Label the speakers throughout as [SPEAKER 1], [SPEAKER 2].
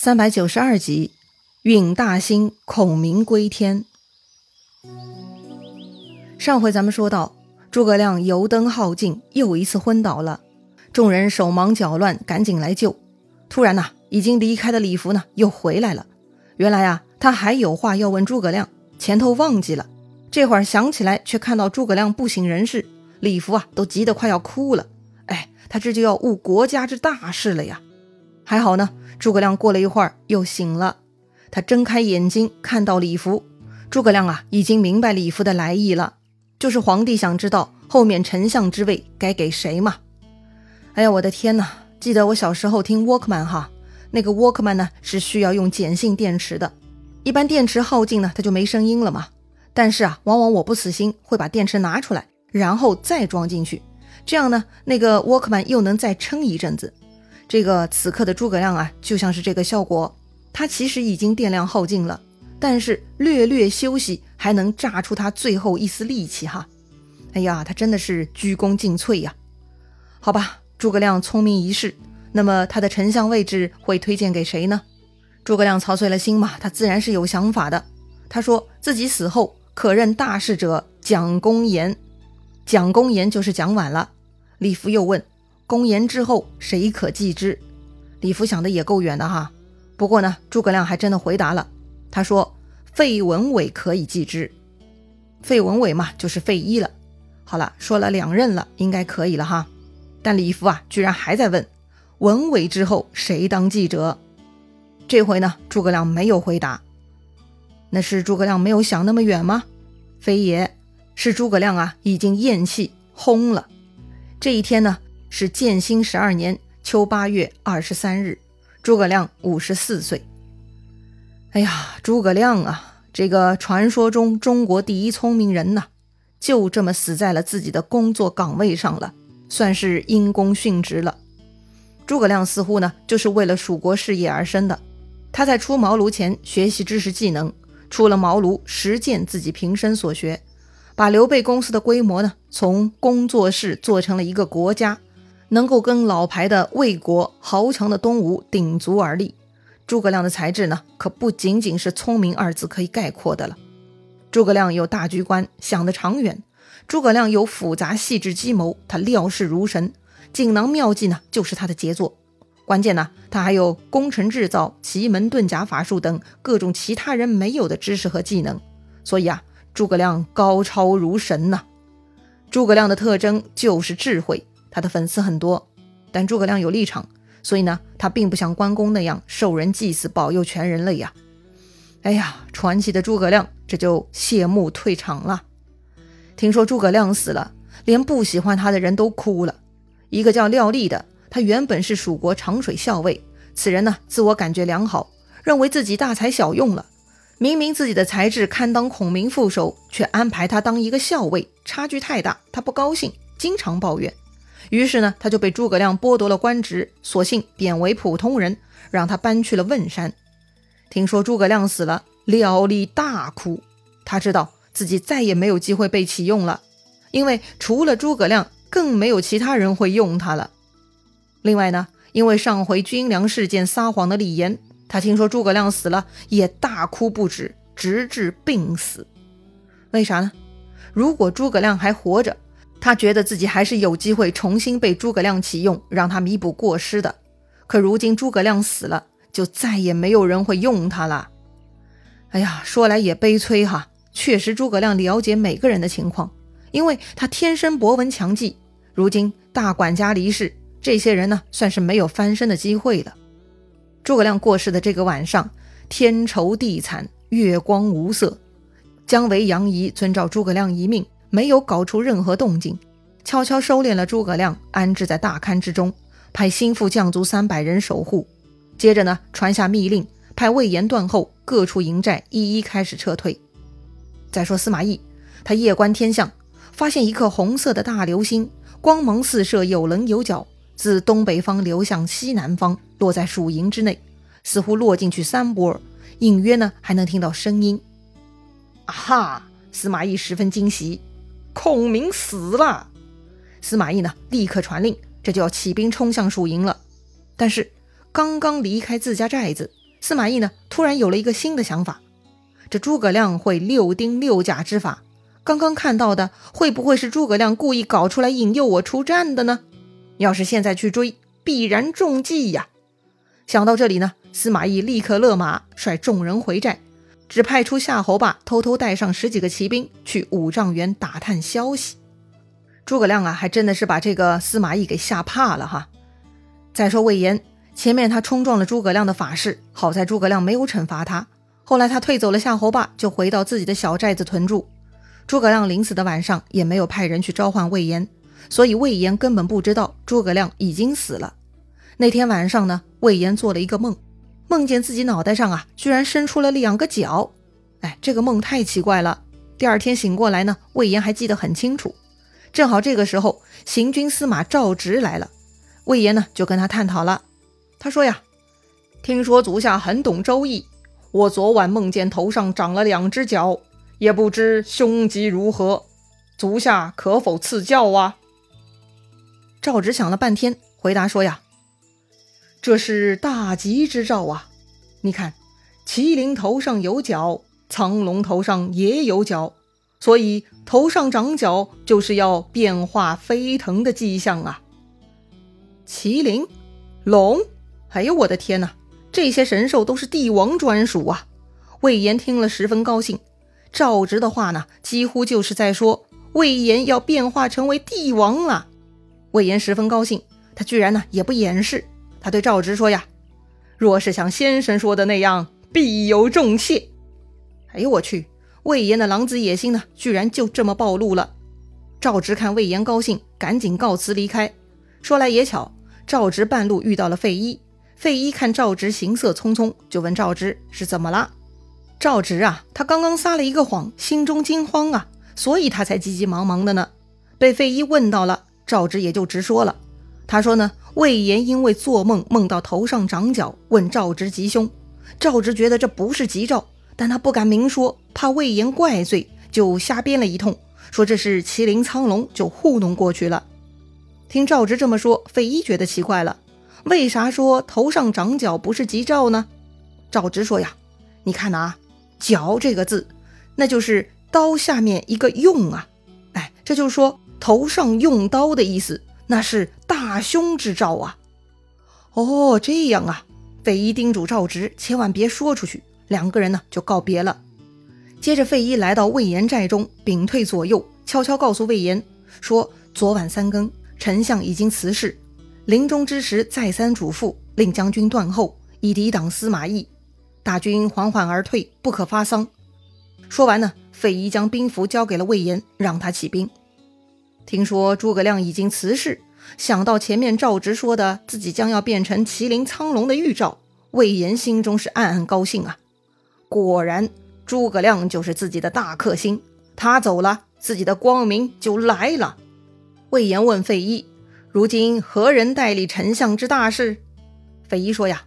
[SPEAKER 1] 三百九十二集，允大兴，孔明归天。上回咱们说到，诸葛亮油灯耗尽，又一次昏倒了。众人手忙脚乱，赶紧来救。突然呐，已经离开的李福呢，又回来了。原来啊，他还有话要问诸葛亮，前头忘记了，这会儿想起来，却看到诸葛亮不省人事，李福啊，都急得快要哭了。哎，他这就要误国家之大事了呀！还好呢。诸葛亮过了一会儿又醒了，他睁开眼睛看到李福。诸葛亮啊，已经明白李福的来意了，就是皇帝想知道后面丞相之位该给谁嘛。哎呀，我的天哪！记得我小时候听 Walkman 哈，那个 Walkman 呢是需要用碱性电池的，一般电池耗尽呢，它就没声音了嘛。但是啊，往往我不死心，会把电池拿出来，然后再装进去，这样呢，那个 Walkman 又能再撑一阵子。这个此刻的诸葛亮啊，就像是这个效果。他其实已经电量耗尽了，但是略略休息，还能炸出他最后一丝力气哈。哎呀，他真的是鞠躬尽瘁呀。好吧，诸葛亮聪明一世，那么他的丞相位置会推荐给谁呢？诸葛亮操碎了心嘛，他自然是有想法的。他说自己死后可任大事者蒋公言，蒋公言就是蒋琬了。李福又问。公言之后，谁可继之？李福想的也够远的哈。不过呢，诸葛亮还真的回答了。他说：“费文伟可以继之。费文伟嘛，就是费祎了。好了，说了两任了，应该可以了哈。但李福啊，居然还在问：文伟之后谁当继者？这回呢，诸葛亮没有回答。那是诸葛亮没有想那么远吗？非也，是诸葛亮啊，已经咽气轰了。这一天呢？是建兴十二年秋八月二十三日，诸葛亮五十四岁。哎呀，诸葛亮啊，这个传说中中国第一聪明人呐，就这么死在了自己的工作岗位上了，算是因公殉职了。诸葛亮似乎呢，就是为了蜀国事业而生的。他在出茅庐前学习知识技能，出了茅庐实践自己平生所学，把刘备公司的规模呢，从工作室做成了一个国家。能够跟老牌的魏国、豪强的东吴鼎足而立，诸葛亮的才智呢，可不仅仅是聪明二字可以概括的了。诸葛亮有大局观，想得长远；诸葛亮有复杂细致计谋，他料事如神。锦囊妙计呢，就是他的杰作。关键呢，他还有攻城制造、奇门遁甲法术等各种其他人没有的知识和技能。所以啊，诸葛亮高超如神呐。诸葛亮的特征就是智慧。他的粉丝很多，但诸葛亮有立场，所以呢，他并不像关公那样受人祭祀保佑全人类呀。哎呀，传奇的诸葛亮这就谢幕退场了。听说诸葛亮死了，连不喜欢他的人都哭了。一个叫廖立的，他原本是蜀国长水校尉，此人呢，自我感觉良好，认为自己大材小用了。明明自己的才智堪当孔明副手，却安排他当一个校尉，差距太大，他不高兴，经常抱怨。于是呢，他就被诸葛亮剥夺了官职，索性贬为普通人，让他搬去了汶山。听说诸葛亮死了，廖立大哭。他知道自己再也没有机会被启用了，因为除了诸葛亮，更没有其他人会用他了。另外呢，因为上回军粮事件撒谎的李严，他听说诸葛亮死了，也大哭不止，直至病死。为啥呢？如果诸葛亮还活着，他觉得自己还是有机会重新被诸葛亮启用，让他弥补过失的。可如今诸葛亮死了，就再也没有人会用他了。哎呀，说来也悲催哈，确实诸葛亮了解每个人的情况，因为他天生博闻强记。如今大管家离世，这些人呢，算是没有翻身的机会了。诸葛亮过世的这个晚上，天愁地惨，月光无色。姜维、杨仪遵照诸葛亮遗命。没有搞出任何动静，悄悄收敛了诸葛亮，安置在大龛之中，派心腹将卒三百人守护。接着呢，传下密令，派魏延断后，各处营寨一一开始撤退。再说司马懿，他夜观天象，发现一颗红色的大流星，光芒四射，有棱有角，自东北方流向西南方，落在蜀营之内，似乎落进去三波，隐约呢还能听到声音。啊哈！司马懿十分惊喜。孔明死了，司马懿呢？立刻传令，这就要起兵冲向蜀营了。但是刚刚离开自家寨子，司马懿呢，突然有了一个新的想法：这诸葛亮会六丁六甲之法，刚刚看到的会不会是诸葛亮故意搞出来引诱我出战的呢？要是现在去追，必然中计呀！想到这里呢，司马懿立刻勒马，率众人回寨，只派出夏侯霸偷偷带上十几个骑兵去五丈原打探消息。诸葛亮啊，还真的是把这个司马懿给吓怕了哈。再说魏延，前面他冲撞了诸葛亮的法事，好在诸葛亮没有惩罚他。后来他退走了夏侯霸，就回到自己的小寨子屯住。诸葛亮临死的晚上，也没有派人去召唤魏延，所以魏延根本不知道诸葛亮已经死了。那天晚上呢，魏延做了一个梦，梦见自己脑袋上啊，居然伸出了两个角。哎，这个梦太奇怪了。第二天醒过来呢，魏延还记得很清楚。正好这个时候，行军司马赵直来了，魏延呢就跟他探讨了。他说呀：“听说足下很懂周易，我昨晚梦见头上长了两只角，也不知凶吉如何，足下可否赐教啊？”赵直想了半天，回答说呀。这是大吉之兆啊！你看，麒麟头上有角，苍龙头上也有角，所以头上长角就是要变化飞腾的迹象啊！麒麟、龙，哎呦我的天哪！这些神兽都是帝王专属啊！魏延听了十分高兴。赵直的话呢，几乎就是在说魏延要变化成为帝王了。魏延十分高兴，他居然呢也不掩饰。他对赵直说：“呀，若是像先生说的那样，必有重谢。”哎呦我去！魏延的狼子野心呢，居然就这么暴露了。赵直看魏延高兴，赶紧告辞离开。说来也巧，赵直半路遇到了费祎。费祎看赵直行色匆匆，就问赵直是怎么了。赵直啊，他刚刚撒了一个谎，心中惊慌啊，所以他才急急忙忙的呢。被费祎问到了，赵直也就直说了。他说呢。魏延因为做梦梦到头上长角，问赵直吉凶。赵直觉得这不是吉兆，但他不敢明说，怕魏延怪罪，就瞎编了一通，说这是麒麟苍龙，就糊弄过去了。听赵直这么说，费祎觉得奇怪了，为啥说头上长角不是吉兆呢？赵直说呀，你看呐，角这个字，那就是刀下面一个用啊，哎，这就是说头上用刀的意思。那是大凶之兆啊！哦，这样啊！费祎叮嘱赵直，千万别说出去。两个人呢就告别了。接着，费祎来到魏延寨中，屏退左右，悄悄告诉魏延说：“昨晚三更，丞相已经辞世，临终之时再三嘱咐，令将军断后，以抵挡司马懿。大军缓缓而退，不可发丧。”说完呢，费祎将兵符交给了魏延，让他起兵。听说诸葛亮已经辞世，想到前面赵直说的自己将要变成麒麟苍龙的预兆，魏延心中是暗暗高兴啊。果然，诸葛亮就是自己的大克星，他走了，自己的光明就来了。魏延问费祎：“如今何人代理丞相之大事？”费祎说：“呀，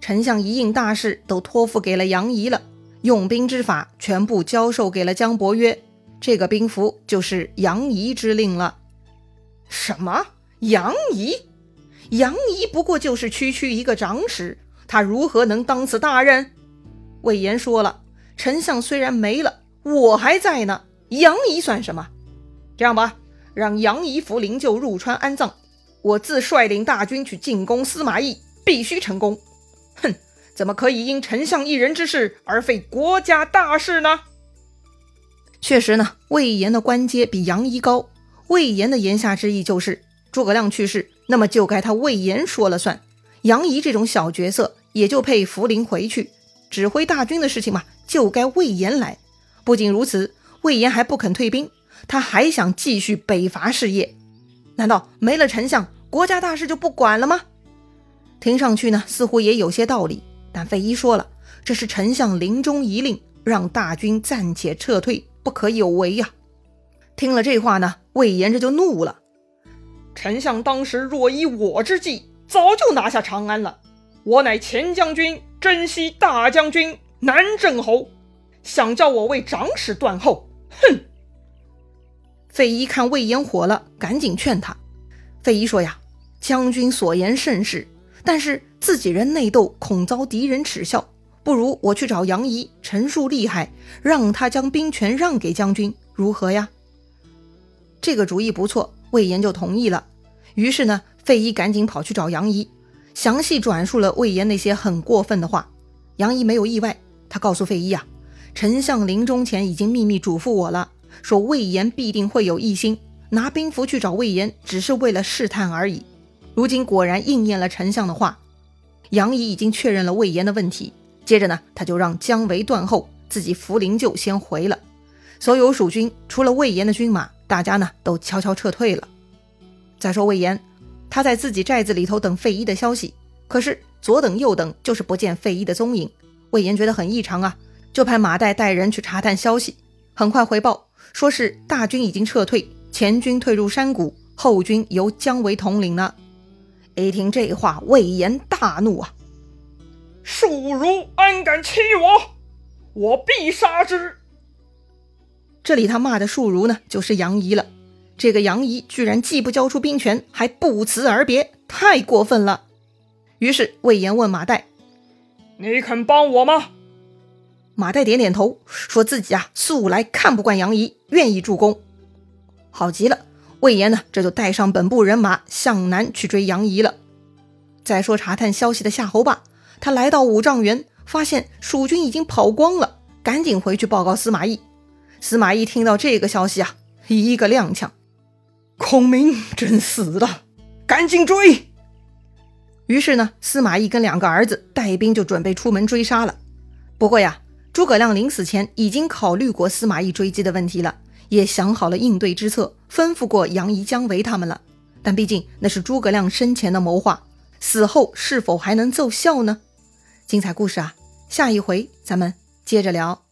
[SPEAKER 1] 丞相一应大事都托付给了杨仪了，用兵之法全部交授给了姜伯约。”这个兵符就是杨仪之令了。什么？杨仪？杨仪不过就是区区一个长史，他如何能当此大任？魏延说了，丞相虽然没了，我还在呢。杨仪算什么？这样吧，让杨仪扶灵柩入川安葬，我自率领大军去进攻司马懿，必须成功。哼，怎么可以因丞相一人之事而废国家大事呢？确实呢，魏延的官阶比杨仪高。魏延的言下之意就是，诸葛亮去世，那么就该他魏延说了算。杨仪这种小角色也就配扶灵回去，指挥大军的事情嘛，就该魏延来。不仅如此，魏延还不肯退兵，他还想继续北伐事业。难道没了丞相，国家大事就不管了吗？听上去呢，似乎也有些道理。但费祎说了，这是丞相临终遗令，让大军暂且撤退。不可有为呀！听了这话呢，魏延这就怒了。丞相当时若依我之计，早就拿下长安了。我乃前将军、征西大将军、南郑侯，想叫我为长史断后？哼！费祎看魏延火了，赶紧劝他。费祎说呀：“将军所言甚是，但是自己人内斗，恐遭敌人耻笑，不如我去找杨仪陈述利害，让他将兵权让给将军，如何呀？这个主意不错，魏延就同意了。于是呢，费祎赶紧跑去找杨仪，详细转述了魏延那些很过分的话。杨仪没有意外，他告诉费祎啊，丞相临终前已经秘密嘱咐我了，说魏延必定会有异心，拿兵符去找魏延，只是为了试探而已。如今果然应验了丞相的话，杨仪已经确认了魏延的问题。接着呢，他就让姜维断后，自己扶灵柩先回了。所有蜀军除了魏延的军马，大家呢都悄悄撤退了。再说魏延，他在自己寨子里头等费祎的消息，可是左等右等，就是不见费祎的踪影。魏延觉得很异常啊，就派马岱带人去查探消息。很快回报说是大军已经撤退，前军退入山谷，后军由姜维统领呢。一听这话，魏延大怒啊！
[SPEAKER 2] 庶如安敢欺我？我必杀之！
[SPEAKER 1] 这里他骂的庶如呢，就是杨仪了。这个杨仪居然既不交出兵权，还不辞而别，太过分了。于是魏延问马岱：“
[SPEAKER 2] 你肯帮我吗？”
[SPEAKER 1] 马岱点点头，说自己啊素来看不惯杨仪，愿意助攻。好极了。魏延呢，这就带上本部人马向南去追杨仪了。再说查探消息的夏侯霸，他来到五丈原，发现蜀军已经跑光了，赶紧回去报告司马懿。司马懿听到这个消息啊，一个踉跄，孔明真死了，赶紧追。于是呢，司马懿跟两个儿子带兵就准备出门追杀了。不过呀，诸葛亮临死前已经考虑过司马懿追击的问题了。也想好了应对之策，吩咐过杨仪、姜维他们了。但毕竟那是诸葛亮生前的谋划，死后是否还能奏效呢？精彩故事啊，下一回咱们接着聊。